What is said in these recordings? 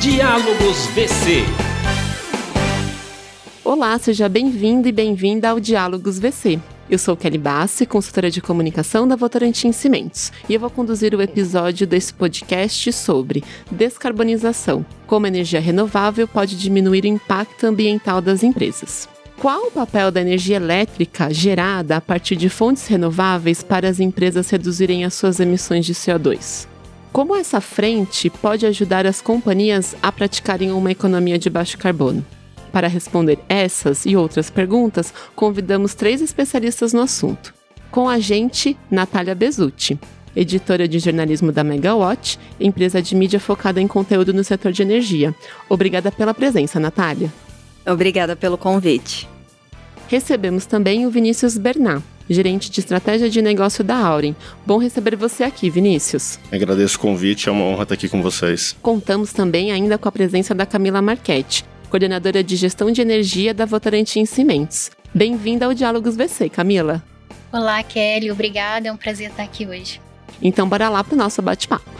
Diálogos VC. Olá, seja bem-vindo e bem-vinda ao Diálogos VC. Eu sou Kelly Bassi, consultora de comunicação da Votorantim Cimentos, e eu vou conduzir o episódio desse podcast sobre descarbonização, como a energia renovável pode diminuir o impacto ambiental das empresas. Qual o papel da energia elétrica gerada a partir de fontes renováveis para as empresas reduzirem as suas emissões de CO2? Como essa frente pode ajudar as companhias a praticarem uma economia de baixo carbono? Para responder essas e outras perguntas, convidamos três especialistas no assunto. Com a gente, Natália Bezutti, editora de jornalismo da Megawatt, empresa de mídia focada em conteúdo no setor de energia. Obrigada pela presença, Natália. Obrigada pelo convite. Recebemos também o Vinícius Bernat, gerente de estratégia de negócio da Auren. Bom receber você aqui, Vinícius. Agradeço o convite, é uma honra estar aqui com vocês. Contamos também ainda com a presença da Camila Marchetti, coordenadora de gestão de energia da Votorantim Cimentos. Bem-vinda ao Diálogos VC, Camila. Olá, Kelly, obrigada, é um prazer estar aqui hoje. Então, bora lá para o nosso bate-papo.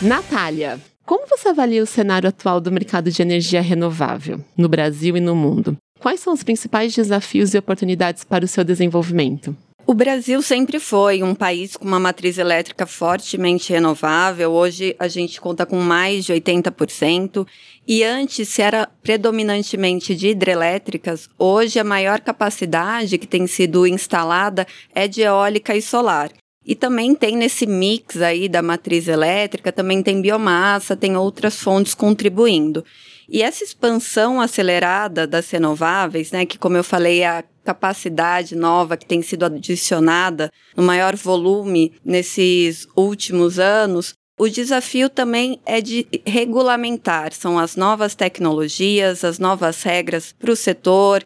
Natália, como você avalia o cenário atual do mercado de energia renovável no Brasil e no mundo? Quais são os principais desafios e oportunidades para o seu desenvolvimento? O Brasil sempre foi um país com uma matriz elétrica fortemente renovável. Hoje a gente conta com mais de 80%. E antes era predominantemente de hidrelétricas, hoje a maior capacidade que tem sido instalada é de eólica e solar. E também tem nesse mix aí da matriz elétrica, também tem biomassa, tem outras fontes contribuindo. E essa expansão acelerada das renováveis, né, que como eu falei, é a capacidade nova que tem sido adicionada no maior volume nesses últimos anos, o desafio também é de regulamentar, são as novas tecnologias, as novas regras para o setor,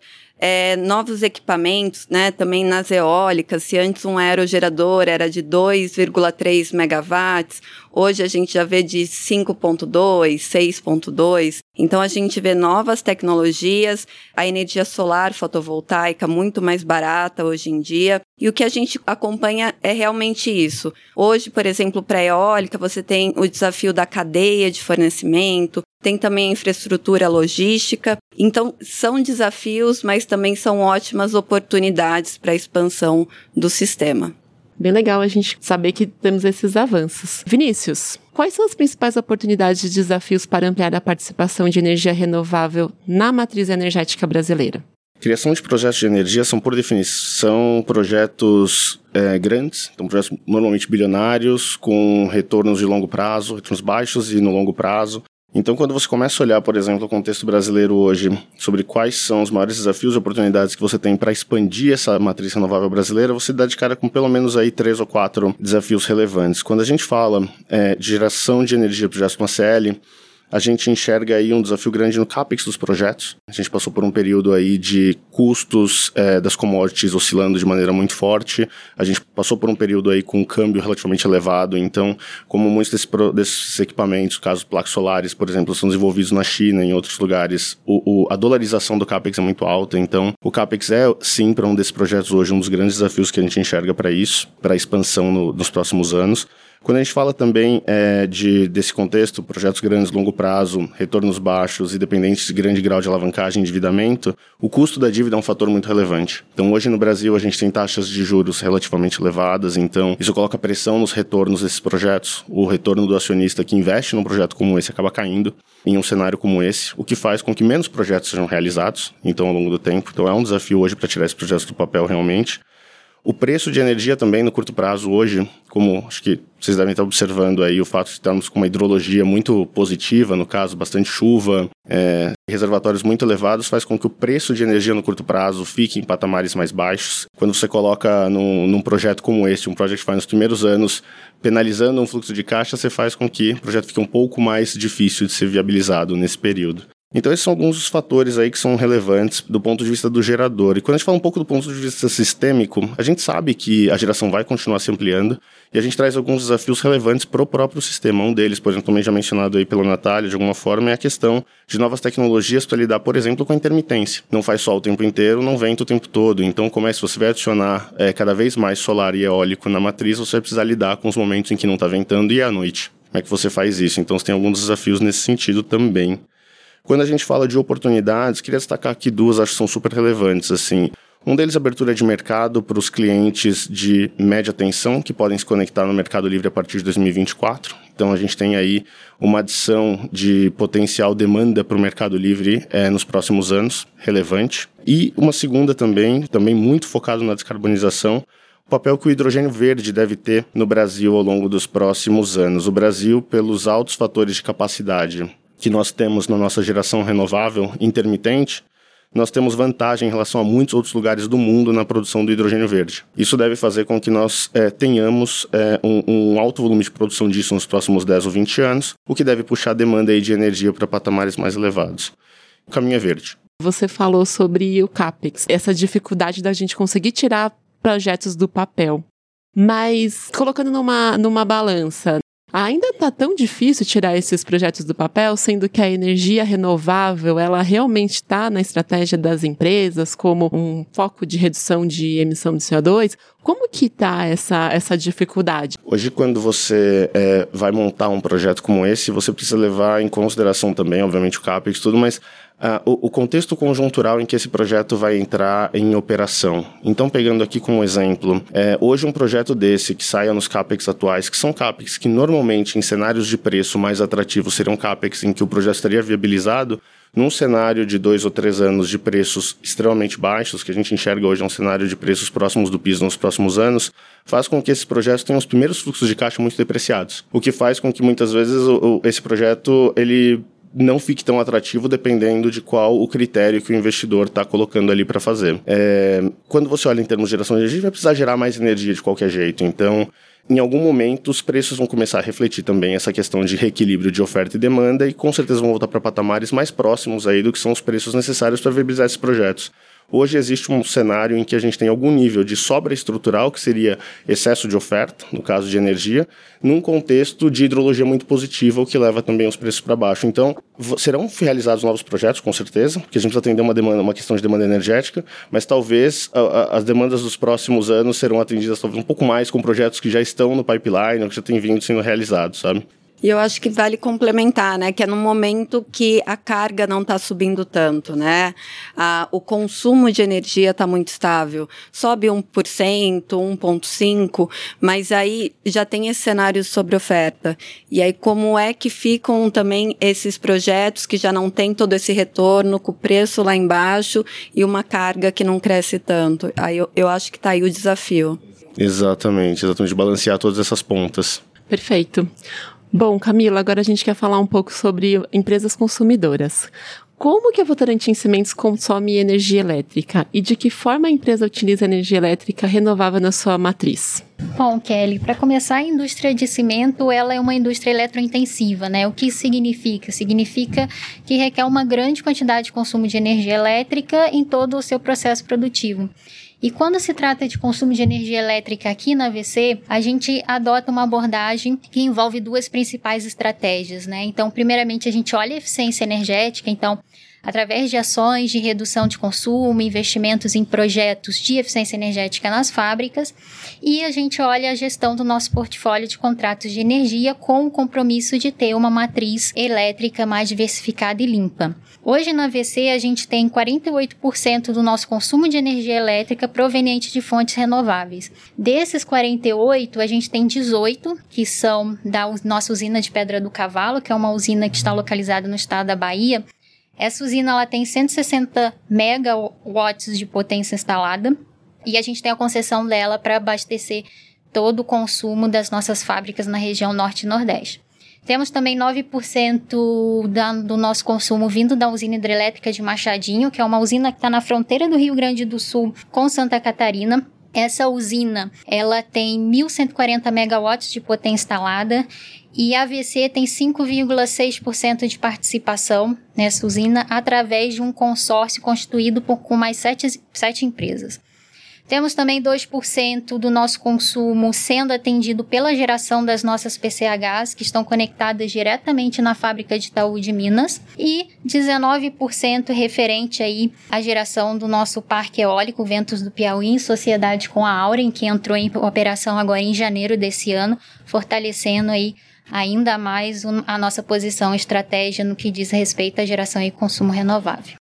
é, novos equipamentos, né, também nas eólicas, se antes um aerogerador era de 2,3 megawatts, hoje a gente já vê de 5.2, 6.2, então a gente vê novas tecnologias, a energia solar fotovoltaica muito mais barata hoje em dia, e o que a gente acompanha é realmente isso. Hoje, por exemplo, para a eólica, você tem o desafio da cadeia de fornecimento, tem também a infraestrutura logística. Então, são desafios, mas também são ótimas oportunidades para a expansão do sistema. Bem legal a gente saber que temos esses avanços. Vinícius, quais são as principais oportunidades e desafios para ampliar a participação de energia renovável na matriz energética brasileira? Criação de projetos de energia são, por definição, projetos é, grandes, então projetos normalmente bilionários, com retornos de longo prazo, retornos baixos e no longo prazo. Então, quando você começa a olhar, por exemplo, o contexto brasileiro hoje, sobre quais são os maiores desafios e oportunidades que você tem para expandir essa matriz renovável brasileira, você dá de cara com pelo menos aí três ou quatro desafios relevantes. Quando a gente fala é, de geração de energia para o CL, a gente enxerga aí um desafio grande no capex dos projetos. A gente passou por um período aí de custos é, das commodities oscilando de maneira muito forte. A gente passou por um período aí com um câmbio relativamente elevado. Então, como muitos desse, desses equipamentos, casos placas solares, por exemplo, são desenvolvidos na China, em outros lugares, o, o, a dolarização do capex é muito alta. Então, o capex é sim para um desses projetos hoje um dos grandes desafios que a gente enxerga para isso, para a expansão no, nos próximos anos. Quando a gente fala também é, de, desse contexto, projetos grandes, longo prazo, retornos baixos e dependentes de grande grau de alavancagem e endividamento, o custo da dívida é um fator muito relevante. Então, hoje no Brasil, a gente tem taxas de juros relativamente elevadas, então isso coloca pressão nos retornos desses projetos. O retorno do acionista que investe num projeto como esse acaba caindo em um cenário como esse, o que faz com que menos projetos sejam realizados, então, ao longo do tempo. Então, é um desafio hoje para tirar esses projetos do papel realmente. O preço de energia também no curto prazo hoje, como acho que vocês devem estar observando aí, o fato de estarmos com uma hidrologia muito positiva, no caso, bastante chuva, é, reservatórios muito elevados, faz com que o preço de energia no curto prazo fique em patamares mais baixos. Quando você coloca num, num projeto como este, um projeto que faz nos primeiros anos, penalizando um fluxo de caixa, você faz com que o projeto fique um pouco mais difícil de ser viabilizado nesse período. Então, esses são alguns dos fatores aí que são relevantes do ponto de vista do gerador. E quando a gente fala um pouco do ponto de vista sistêmico, a gente sabe que a geração vai continuar se ampliando e a gente traz alguns desafios relevantes para o próprio sistema. Um deles, por exemplo, também já mencionado aí pela Natália, de alguma forma, é a questão de novas tecnologias para lidar, por exemplo, com a intermitência. Não faz sol o tempo inteiro, não venta o tempo todo. Então, como é se você vai adicionar é, cada vez mais solar e eólico na matriz, você vai precisar lidar com os momentos em que não está ventando e à noite. Como é que você faz isso? Então, você tem alguns desafios nesse sentido também. Quando a gente fala de oportunidades, queria destacar aqui duas, acho que são super relevantes, assim. Um deles, abertura de mercado para os clientes de média tensão, que podem se conectar no Mercado Livre a partir de 2024. Então, a gente tem aí uma adição de potencial demanda para o Mercado Livre é, nos próximos anos, relevante. E uma segunda também, também muito focado na descarbonização, o papel que o hidrogênio verde deve ter no Brasil ao longo dos próximos anos. O Brasil, pelos altos fatores de capacidade que nós temos na nossa geração renovável intermitente, nós temos vantagem em relação a muitos outros lugares do mundo na produção do hidrogênio verde. Isso deve fazer com que nós é, tenhamos é, um, um, alto volume de produção disso nos próximos 10 ou 20 anos, o que deve puxar a demanda aí de energia para patamares mais elevados. Caminho é verde. Você falou sobre o CAPEX, essa dificuldade da gente conseguir tirar projetos do papel. Mas colocando numa, numa balança, Ainda está tão difícil tirar esses projetos do papel, sendo que a energia renovável ela realmente está na estratégia das empresas como um foco de redução de emissão de CO2. Como que está essa, essa dificuldade? Hoje, quando você é, vai montar um projeto como esse, você precisa levar em consideração também, obviamente, o CAPEX e tudo, mas Uh, o, o, contexto conjuntural em que esse projeto vai entrar em operação. Então, pegando aqui como exemplo, é, hoje um projeto desse que saia nos CAPEX atuais, que são CAPEX que normalmente em cenários de preço mais atrativos seriam CAPEX em que o projeto estaria viabilizado, num cenário de dois ou três anos de preços extremamente baixos, que a gente enxerga hoje um cenário de preços próximos do piso nos próximos anos, faz com que esses projetos tenham os primeiros fluxos de caixa muito depreciados. O que faz com que muitas vezes o, o, esse projeto ele não fique tão atrativo dependendo de qual o critério que o investidor está colocando ali para fazer. É, quando você olha em termos de geração de energia, vai precisar gerar mais energia de qualquer jeito. Então, em algum momento, os preços vão começar a refletir também essa questão de reequilíbrio de oferta e demanda e com certeza vão voltar para patamares mais próximos aí do que são os preços necessários para viabilizar esses projetos. Hoje existe um cenário em que a gente tem algum nível de sobra estrutural, que seria excesso de oferta, no caso de energia, num contexto de hidrologia muito positiva, o que leva também os preços para baixo. Então, serão realizados novos projetos, com certeza, porque a gente precisa atender uma demanda, uma questão de demanda energética, mas talvez a, a, as demandas dos próximos anos serão atendidas talvez um pouco mais com projetos que já estão no pipeline, ou que já têm vindo sendo realizados, sabe? E eu acho que vale complementar, né? Que é no momento que a carga não está subindo tanto, né? Ah, o consumo de energia está muito estável. Sobe 1%, 1,5%, mas aí já tem esse cenário sobre oferta. E aí, como é que ficam também esses projetos que já não tem todo esse retorno, com o preço lá embaixo e uma carga que não cresce tanto? Aí eu, eu acho que está aí o desafio. Exatamente, exatamente, balancear todas essas pontas. Perfeito. Bom, Camila, agora a gente quer falar um pouco sobre empresas consumidoras. Como que a Votorantim Cimentos consome energia elétrica e de que forma a empresa utiliza energia elétrica renovável na sua matriz? Bom, Kelly, para começar, a indústria de cimento ela é uma indústria eletrointensiva, né? O que significa? Significa que requer uma grande quantidade de consumo de energia elétrica em todo o seu processo produtivo. E quando se trata de consumo de energia elétrica aqui na AVC, a gente adota uma abordagem que envolve duas principais estratégias, né? Então, primeiramente, a gente olha a eficiência energética, então através de ações de redução de consumo, investimentos em projetos de eficiência energética nas fábricas, e a gente olha a gestão do nosso portfólio de contratos de energia com o compromisso de ter uma matriz elétrica mais diversificada e limpa. Hoje na VC a gente tem 48% do nosso consumo de energia elétrica proveniente de fontes renováveis. Desses 48, a gente tem 18 que são da nossa usina de Pedra do Cavalo, que é uma usina que está localizada no estado da Bahia, essa usina ela tem 160 megawatts de potência instalada e a gente tem a concessão dela para abastecer todo o consumo das nossas fábricas na região norte e nordeste. Temos também 9% da, do nosso consumo vindo da usina hidrelétrica de Machadinho, que é uma usina que está na fronteira do Rio Grande do Sul com Santa Catarina. Essa usina, ela tem 1.140 megawatts de potência instalada e a AVC tem 5,6% de participação nessa usina através de um consórcio constituído por, com mais sete, sete empresas. Temos também 2% do nosso consumo sendo atendido pela geração das nossas PCHs, que estão conectadas diretamente na fábrica de Itaú de Minas, e 19% referente aí à geração do nosso parque eólico Ventos do Piauí, em sociedade com a Auren, que entrou em operação agora em janeiro desse ano, fortalecendo aí ainda mais a nossa posição estratégia no que diz respeito à geração e consumo renovável.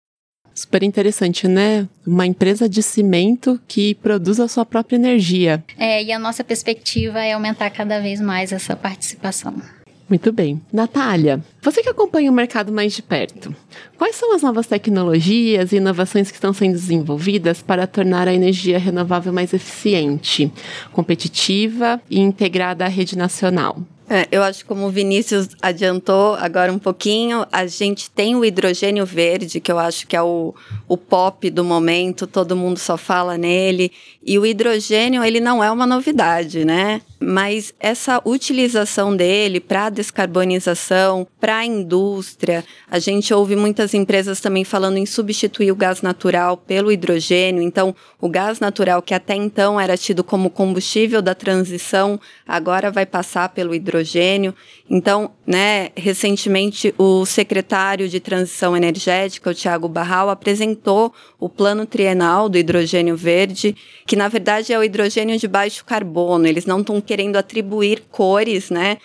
Super interessante, né? Uma empresa de cimento que produz a sua própria energia. É, e a nossa perspectiva é aumentar cada vez mais essa participação. Muito bem. Natália, você que acompanha o mercado mais de perto, quais são as novas tecnologias e inovações que estão sendo desenvolvidas para tornar a energia renovável mais eficiente, competitiva e integrada à rede nacional? É, eu acho que como o Vinícius adiantou agora um pouquinho, a gente tem o hidrogênio verde, que eu acho que é o, o pop do momento, todo mundo só fala nele. E o hidrogênio, ele não é uma novidade, né? Mas essa utilização dele para descarbonização, para a indústria, a gente ouve muitas empresas também falando em substituir o gás natural pelo hidrogênio. Então, o gás natural, que até então era tido como combustível da transição, agora vai passar pelo hidrogênio. Então, né, recentemente o secretário de Transição Energética, o Tiago Barral, apresentou o plano trienal do hidrogênio verde, que na verdade é o hidrogênio de baixo carbono. Eles não estão querendo atribuir cores, né?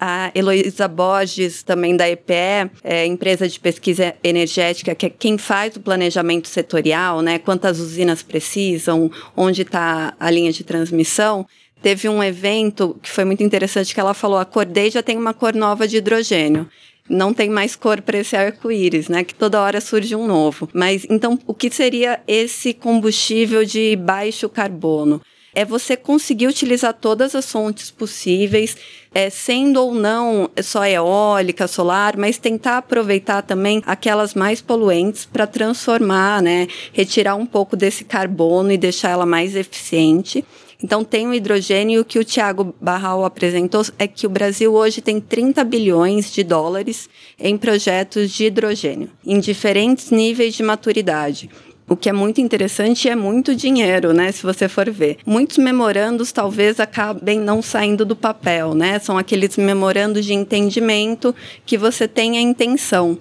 A Heloísa Borges, também da EPE, é, empresa de pesquisa energética, que é quem faz o planejamento setorial, né? Quantas usinas precisam, onde está a linha de transmissão. Teve um evento que foi muito interessante que ela falou: acordei já tem uma cor nova de hidrogênio não tem mais cor para esse arco-íris, né? Que toda hora surge um novo. Mas então, o que seria esse combustível de baixo carbono? É você conseguir utilizar todas as fontes possíveis, é, sendo ou não só eólica, solar, mas tentar aproveitar também aquelas mais poluentes para transformar, né? Retirar um pouco desse carbono e deixar ela mais eficiente. Então, tem o hidrogênio o que o Tiago Barral apresentou é que o Brasil hoje tem 30 bilhões de dólares em projetos de hidrogênio, em diferentes níveis de maturidade. O que é muito interessante é muito dinheiro, né? Se você for ver. Muitos memorandos talvez acabem não saindo do papel, né? São aqueles memorandos de entendimento que você tem a intenção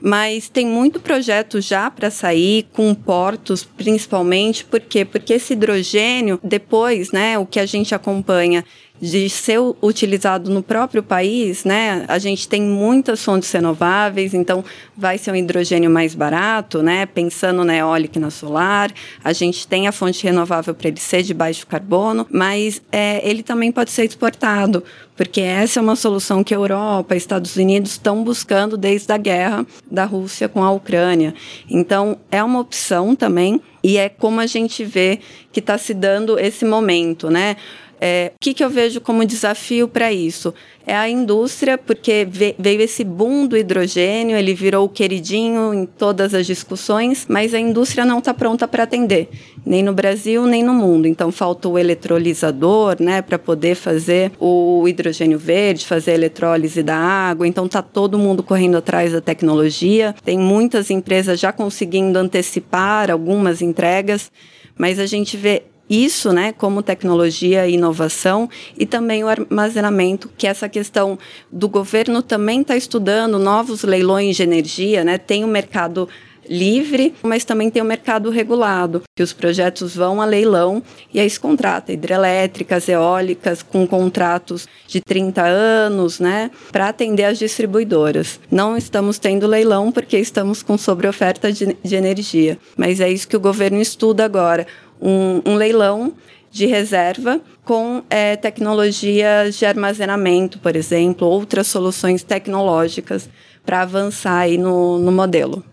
mas tem muito projeto já para sair com portos, principalmente, por quê? Porque esse hidrogênio, depois, né, o que a gente acompanha de ser utilizado no próprio país, né? A gente tem muitas fontes renováveis, então vai ser um hidrogênio mais barato, né? Pensando na eólica e na solar, a gente tem a fonte renovável para ele ser de baixo carbono, mas é, ele também pode ser exportado, porque essa é uma solução que a Europa, Estados Unidos estão buscando desde a guerra da Rússia com a Ucrânia. Então é uma opção também e é como a gente vê que está se dando esse momento, né? É, o que, que eu vejo como desafio para isso? É a indústria, porque veio esse boom do hidrogênio, ele virou o queridinho em todas as discussões, mas a indústria não está pronta para atender, nem no Brasil, nem no mundo. Então, falta o eletrolisador, né, para poder fazer o hidrogênio verde, fazer a eletrólise da água. Então, está todo mundo correndo atrás da tecnologia. Tem muitas empresas já conseguindo antecipar algumas entregas, mas a gente vê isso, né, como tecnologia e inovação, e também o armazenamento, que essa questão do governo também está estudando novos leilões de energia, né, tem o mercado livre, mas também tem o mercado regulado, que os projetos vão a leilão e aí se contrata hidrelétricas, eólicas, com contratos de 30 anos, né, para atender as distribuidoras. Não estamos tendo leilão porque estamos com sobreoferta de, de energia, mas é isso que o governo estuda agora um, um leilão de reserva com é, tecnologias de armazenamento, por exemplo, outras soluções tecnológicas para avançar aí no, no modelo.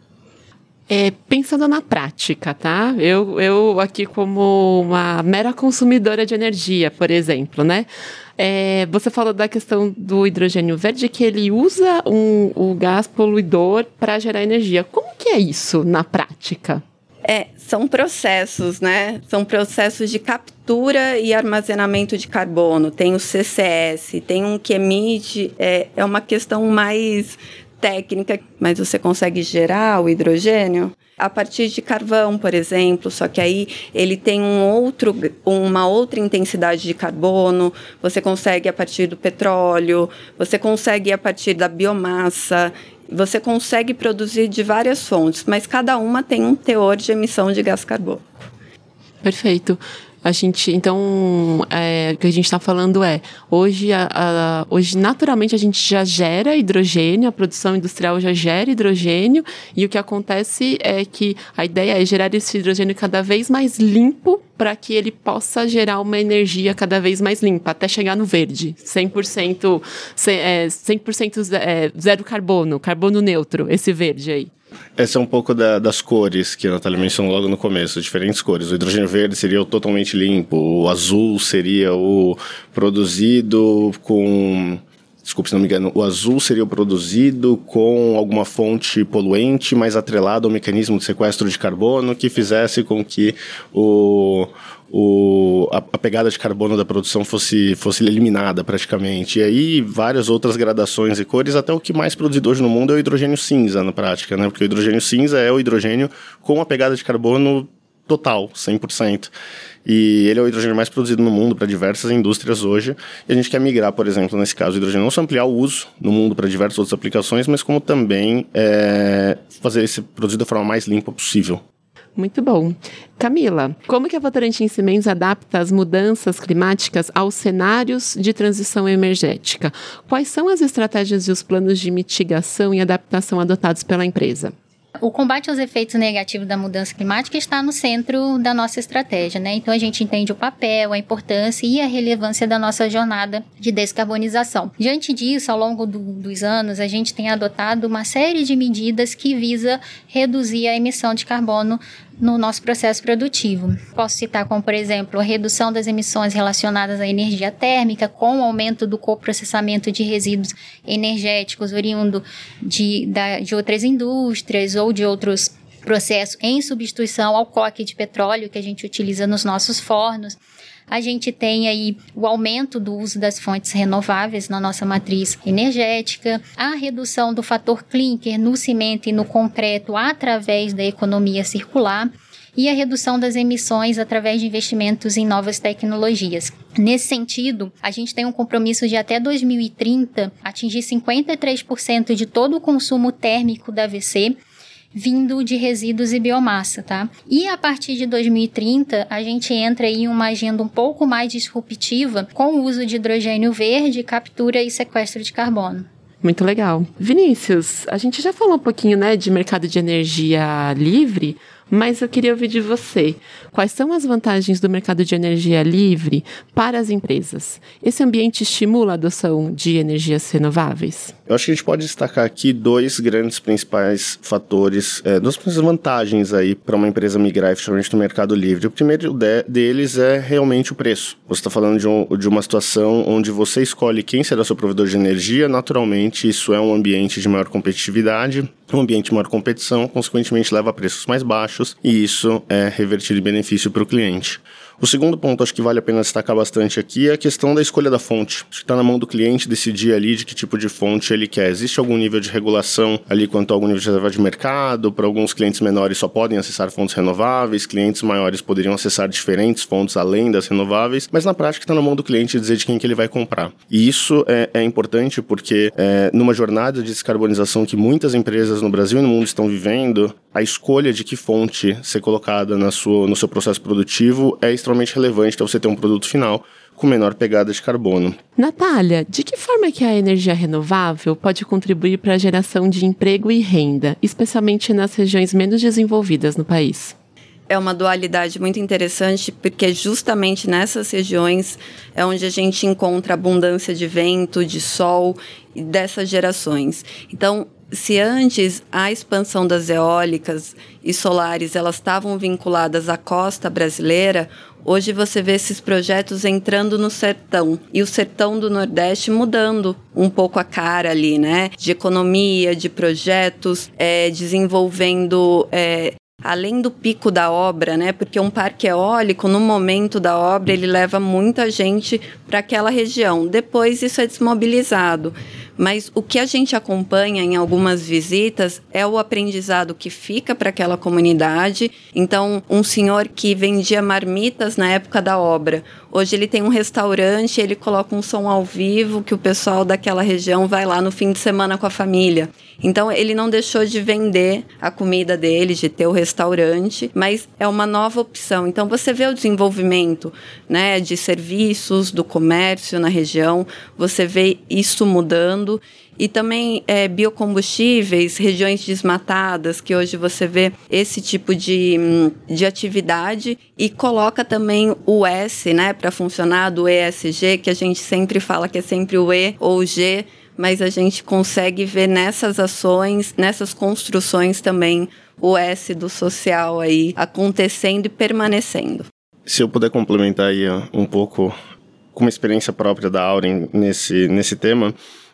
É, pensando na prática, tá? Eu, eu aqui como uma mera consumidora de energia, por exemplo, né? É, você falou da questão do hidrogênio verde, que ele usa um, o gás poluidor para gerar energia. Como que é isso na prática? É, são processos, né? São processos de captura e armazenamento de carbono. Tem o CCS, tem um que emite, é, é uma questão mais técnica, mas você consegue gerar o hidrogênio a partir de carvão, por exemplo, só que aí ele tem um outro, uma outra intensidade de carbono, você consegue a partir do petróleo, você consegue a partir da biomassa, você consegue produzir de várias fontes, mas cada uma tem um teor de emissão de gás carbônico. Perfeito. A gente, então, é, o que a gente está falando é, hoje, a, a, hoje, naturalmente, a gente já gera hidrogênio, a produção industrial já gera hidrogênio, e o que acontece é que a ideia é gerar esse hidrogênio cada vez mais limpo para que ele possa gerar uma energia cada vez mais limpa, até chegar no verde, 100%, 100%, é, 100 é, zero carbono, carbono neutro, esse verde aí. Essa é um pouco da, das cores que a Natália mencionou logo no começo, diferentes cores. O hidrogênio verde seria o totalmente limpo, o azul seria o produzido com. Desculpe se não me engano, o azul seria o produzido com alguma fonte poluente, mais atrelado ao mecanismo de sequestro de carbono que fizesse com que o, o, a, a, pegada de carbono da produção fosse, fosse eliminada praticamente. E aí várias outras gradações e cores, até o que mais produzido hoje no mundo é o hidrogênio cinza na prática, né? Porque o hidrogênio cinza é o hidrogênio com a pegada de carbono total, 100%. E ele é o hidrogênio mais produzido no mundo para diversas indústrias hoje. E a gente quer migrar, por exemplo, nesse caso, o hidrogênio não só ampliar o uso no mundo para diversas outras aplicações, mas como também é, fazer esse produzido da forma mais limpa possível. Muito bom. Camila, como que a Votorantim Cimentos adapta as mudanças climáticas aos cenários de transição energética? Quais são as estratégias e os planos de mitigação e adaptação adotados pela empresa? O combate aos efeitos negativos da mudança climática está no centro da nossa estratégia, né? Então a gente entende o papel, a importância e a relevância da nossa jornada de descarbonização. Diante disso, ao longo do, dos anos, a gente tem adotado uma série de medidas que visa reduzir a emissão de carbono no nosso processo produtivo. Posso citar como, por exemplo, a redução das emissões relacionadas à energia térmica, com o aumento do coprocessamento de resíduos energéticos oriundo de, da, de outras indústrias ou de outros processos em substituição ao coque de petróleo que a gente utiliza nos nossos fornos. A gente tem aí o aumento do uso das fontes renováveis na nossa matriz energética, a redução do fator clinker no cimento e no concreto através da economia circular e a redução das emissões através de investimentos em novas tecnologias. Nesse sentido, a gente tem um compromisso de até 2030 atingir 53% de todo o consumo térmico da AVC vindo de resíduos e biomassa, tá? E a partir de 2030, a gente entra em uma agenda um pouco mais disruptiva com o uso de hidrogênio verde, captura e sequestro de carbono. Muito legal. Vinícius, a gente já falou um pouquinho, né, de mercado de energia livre, mas eu queria ouvir de você. Quais são as vantagens do mercado de energia livre para as empresas? Esse ambiente estimula a adoção de energias renováveis? Eu acho que a gente pode destacar aqui dois grandes principais fatores, é, duas principais vantagens aí para uma empresa migrar efetivamente no mercado livre. O primeiro de, deles é realmente o preço. Você está falando de, um, de uma situação onde você escolhe quem será seu provedor de energia, naturalmente isso é um ambiente de maior competitividade, um ambiente de maior competição, consequentemente leva a preços mais baixos e isso é revertido em benefício para o cliente. O segundo ponto, acho que vale a pena destacar bastante aqui, é a questão da escolha da fonte. Está na mão do cliente decidir ali de que tipo de fonte ele quer. Existe algum nível de regulação ali quanto a algum nível de reserva de mercado? Para alguns clientes menores só podem acessar fontes renováveis, clientes maiores poderiam acessar diferentes fontes além das renováveis, mas na prática está na mão do cliente dizer de quem que ele vai comprar. E isso é, é importante porque é, numa jornada de descarbonização que muitas empresas no Brasil e no mundo estão vivendo, a escolha de que fonte ser colocada na sua, no seu processo produtivo é extremamente extremamente relevante para você ter um produto final com menor pegada de carbono. Natália, de que forma que a energia renovável pode contribuir para a geração de emprego e renda, especialmente nas regiões menos desenvolvidas no país? é uma dualidade muito interessante, porque justamente nessas regiões é onde a gente encontra abundância de vento, de sol e dessas gerações. Então, se antes a expansão das eólicas e solares elas estavam vinculadas à costa brasileira, hoje você vê esses projetos entrando no sertão e o sertão do Nordeste mudando um pouco a cara ali, né? De economia, de projetos, é, desenvolvendo é, além do pico da obra, né? Porque um parque eólico, no momento da obra, ele leva muita gente para aquela região. Depois isso é desmobilizado. Mas o que a gente acompanha em algumas visitas é o aprendizado que fica para aquela comunidade. Então, um senhor que vendia marmitas na época da obra, hoje ele tem um restaurante, ele coloca um som ao vivo que o pessoal daquela região vai lá no fim de semana com a família. Então, ele não deixou de vender a comida dele, de ter o restaurante, mas é uma nova opção. Então, você vê o desenvolvimento né, de serviços, do comércio na região, você vê isso mudando e também é, biocombustíveis, regiões desmatadas, que hoje você vê esse tipo de, de atividade e coloca também o S, né, para funcionar do ESG, que a gente sempre fala que é sempre o E ou o G, mas a gente consegue ver nessas ações, nessas construções também o S do social aí acontecendo e permanecendo. Se eu puder complementar aí um pouco com uma experiência própria da Auren nesse, nesse tema,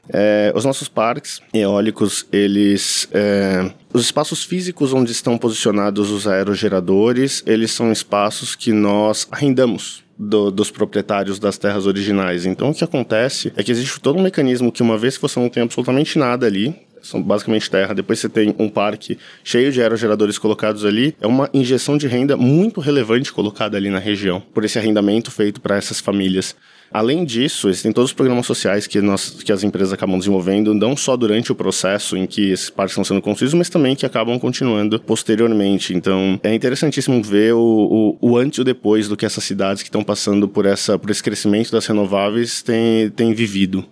é, os nossos parques eólicos, eles. É, os espaços físicos onde estão posicionados os aerogeradores, eles são espaços que nós arrendamos do, dos proprietários das terras originais. Então, o que acontece é que existe todo um mecanismo que, uma vez que você não tem absolutamente nada ali, são basicamente terra, depois você tem um parque cheio de aerogeradores colocados ali, é uma injeção de renda muito relevante colocada ali na região, por esse arrendamento feito para essas famílias. Além disso, existem todos os programas sociais que, nós, que as empresas acabam desenvolvendo, não só durante o processo em que esses parques estão sendo construídos, mas também que acabam continuando posteriormente. Então, é interessantíssimo ver o, o, o antes e o depois do que essas cidades que estão passando por, essa, por esse crescimento das renováveis têm, têm vivido.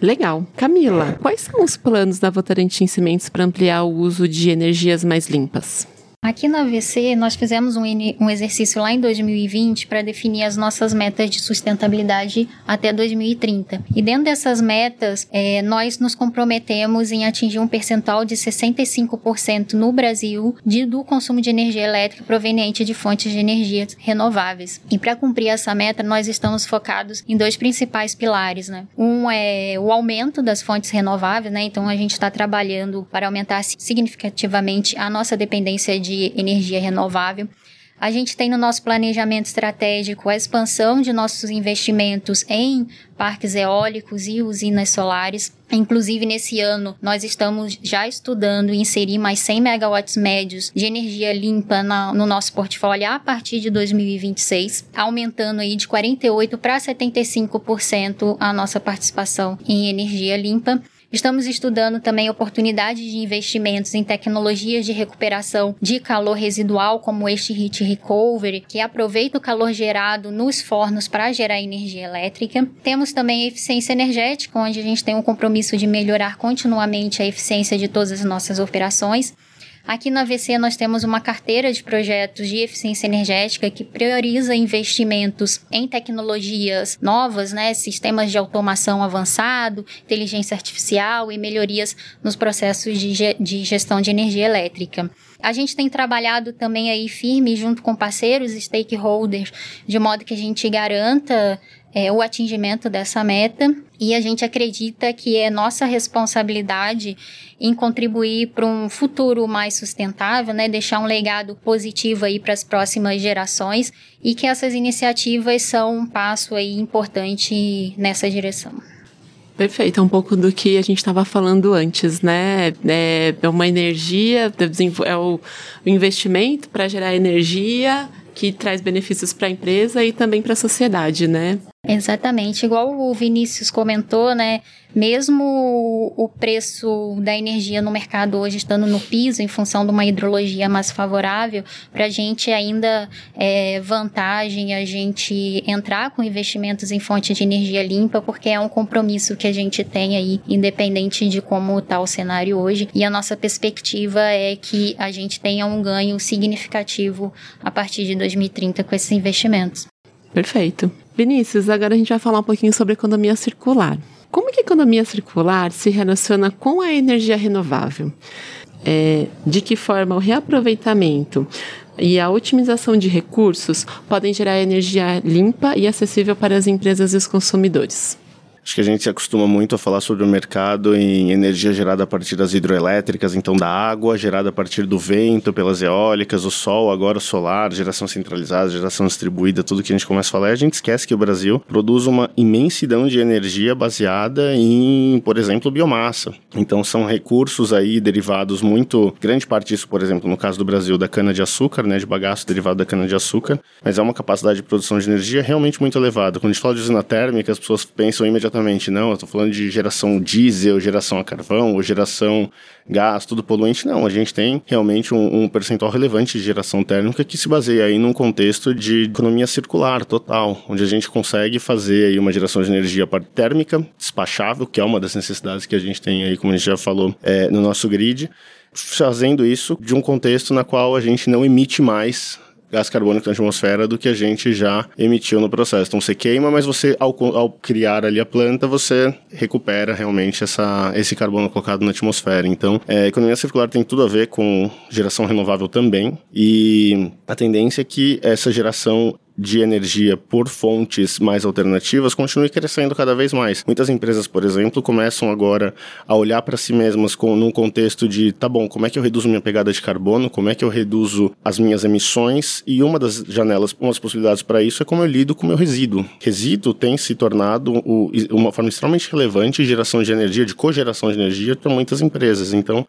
Legal. Camila, quais são os planos da Votorantim Cimentos para ampliar o uso de energias mais limpas? Aqui na AVC, nós fizemos um, um exercício lá em 2020 para definir as nossas metas de sustentabilidade até 2030. E dentro dessas metas, é, nós nos comprometemos em atingir um percentual de 65% no Brasil de, do consumo de energia elétrica proveniente de fontes de energia renováveis. E para cumprir essa meta, nós estamos focados em dois principais pilares. Né? Um é o aumento das fontes renováveis, né? então a gente está trabalhando para aumentar significativamente a nossa dependência de de energia renovável. A gente tem no nosso planejamento estratégico a expansão de nossos investimentos em parques eólicos e usinas solares. Inclusive, nesse ano, nós estamos já estudando inserir mais 100 megawatts médios de energia limpa na, no nosso portfólio a partir de 2026, aumentando aí de 48% para 75% a nossa participação em energia limpa. Estamos estudando também oportunidades de investimentos em tecnologias de recuperação de calor residual, como este Heat Recovery, que aproveita o calor gerado nos fornos para gerar energia elétrica. Temos também eficiência energética, onde a gente tem um compromisso de melhorar continuamente a eficiência de todas as nossas operações. Aqui na AVC nós temos uma carteira de projetos de eficiência energética que prioriza investimentos em tecnologias novas, né, sistemas de automação avançado, inteligência artificial e melhorias nos processos de, de gestão de energia elétrica. A gente tem trabalhado também aí firme junto com parceiros, stakeholders, de modo que a gente garanta é, o atingimento dessa meta e a gente acredita que é nossa responsabilidade em contribuir para um futuro mais sustentável, né, deixar um legado positivo aí para as próximas gerações e que essas iniciativas são um passo aí importante nessa direção. Perfeito, é um pouco do que a gente estava falando antes, né? É, é uma energia, é o investimento para gerar energia que traz benefícios para a empresa e também para a sociedade, né? Exatamente, igual o Vinícius comentou, né? Mesmo o preço da energia no mercado hoje estando no piso em função de uma hidrologia mais favorável, para a gente ainda é vantagem a gente entrar com investimentos em fontes de energia limpa, porque é um compromisso que a gente tem aí, independente de como está o cenário hoje. E a nossa perspectiva é que a gente tenha um ganho significativo a partir de 2030 com esses investimentos. Perfeito. Vinícius, agora a gente vai falar um pouquinho sobre economia circular. Como que a economia circular se relaciona com a energia renovável? É, de que forma o reaproveitamento e a otimização de recursos podem gerar energia limpa e acessível para as empresas e os consumidores? Acho que a gente se acostuma muito a falar sobre o mercado em energia gerada a partir das hidroelétricas, então da água, gerada a partir do vento, pelas eólicas, o sol, agora o solar, geração centralizada, geração distribuída, tudo que a gente começa a falar, a gente esquece que o Brasil produz uma imensidão de energia baseada em, por exemplo, biomassa. Então são recursos aí derivados muito, grande parte disso, por exemplo, no caso do Brasil, da cana-de-açúcar, né, de bagaço derivado da cana-de-açúcar, mas é uma capacidade de produção de energia realmente muito elevada. Quando a gente fala de usina térmica, as pessoas pensam imediatamente exatamente, não. Eu estou falando de geração diesel, geração a carvão, ou geração gás, tudo poluente. Não, a gente tem realmente um, um percentual relevante de geração térmica que se baseia aí num contexto de economia circular total, onde a gente consegue fazer aí uma geração de energia térmica despachável, que é uma das necessidades que a gente tem aí, como a gente já falou, é, no nosso grid fazendo isso de um contexto na qual a gente não emite mais gás carbônico na atmosfera do que a gente já emitiu no processo. Então você queima, mas você ao, ao criar ali a planta, você recupera realmente essa, esse carbono colocado na atmosfera. Então, é, economia circular tem tudo a ver com geração renovável também e a tendência é que essa geração de energia por fontes mais alternativas continue crescendo cada vez mais. Muitas empresas, por exemplo, começam agora a olhar para si mesmas com, num contexto de, tá bom, como é que eu reduzo minha pegada de carbono, como é que eu reduzo as minhas emissões e uma das janelas, uma das possibilidades para isso é como eu lido com o meu resíduo. Resíduo tem se tornado o, uma forma extremamente relevante de geração de energia, de cogeração de energia para muitas empresas. Então,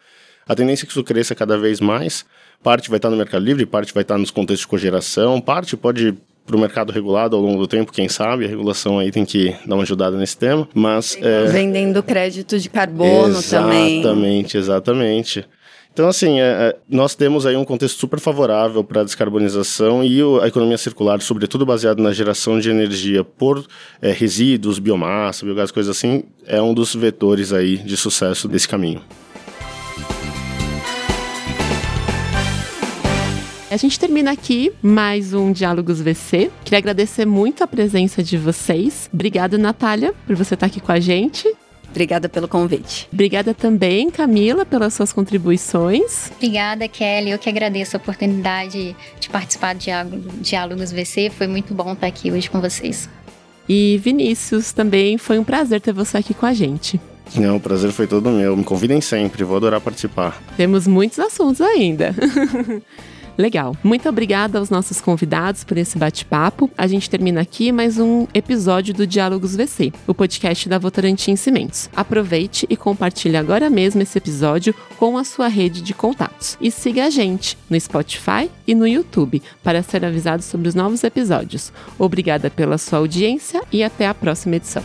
a tendência é que isso cresça cada vez mais. Parte vai estar no Mercado Livre, parte vai estar nos contextos de cogeração, parte pode para o mercado regulado ao longo do tempo, quem sabe, a regulação aí tem que dar uma ajudada nesse tema, mas... É... Vendendo crédito de carbono exatamente, também. Exatamente, exatamente. Então, assim, é, é, nós temos aí um contexto super favorável para a descarbonização e o, a economia circular, sobretudo baseada na geração de energia por é, resíduos, biomassa, biogás, coisas assim, é um dos vetores aí de sucesso desse caminho. A gente termina aqui mais um Diálogos VC. Queria agradecer muito a presença de vocês. Obrigada, Natália, por você estar aqui com a gente. Obrigada pelo convite. Obrigada também, Camila, pelas suas contribuições. Obrigada, Kelly. Eu que agradeço a oportunidade de participar do Diálogos VC. Foi muito bom estar aqui hoje com vocês. E Vinícius, também foi um prazer ter você aqui com a gente. Não, o prazer foi todo meu. Me convidem sempre, vou adorar participar. Temos muitos assuntos ainda. Legal. Muito obrigada aos nossos convidados por esse bate-papo. A gente termina aqui mais um episódio do Diálogos VC, o podcast da Votorantim Cimentos. Aproveite e compartilhe agora mesmo esse episódio com a sua rede de contatos. E siga a gente no Spotify e no YouTube para ser avisado sobre os novos episódios. Obrigada pela sua audiência e até a próxima edição.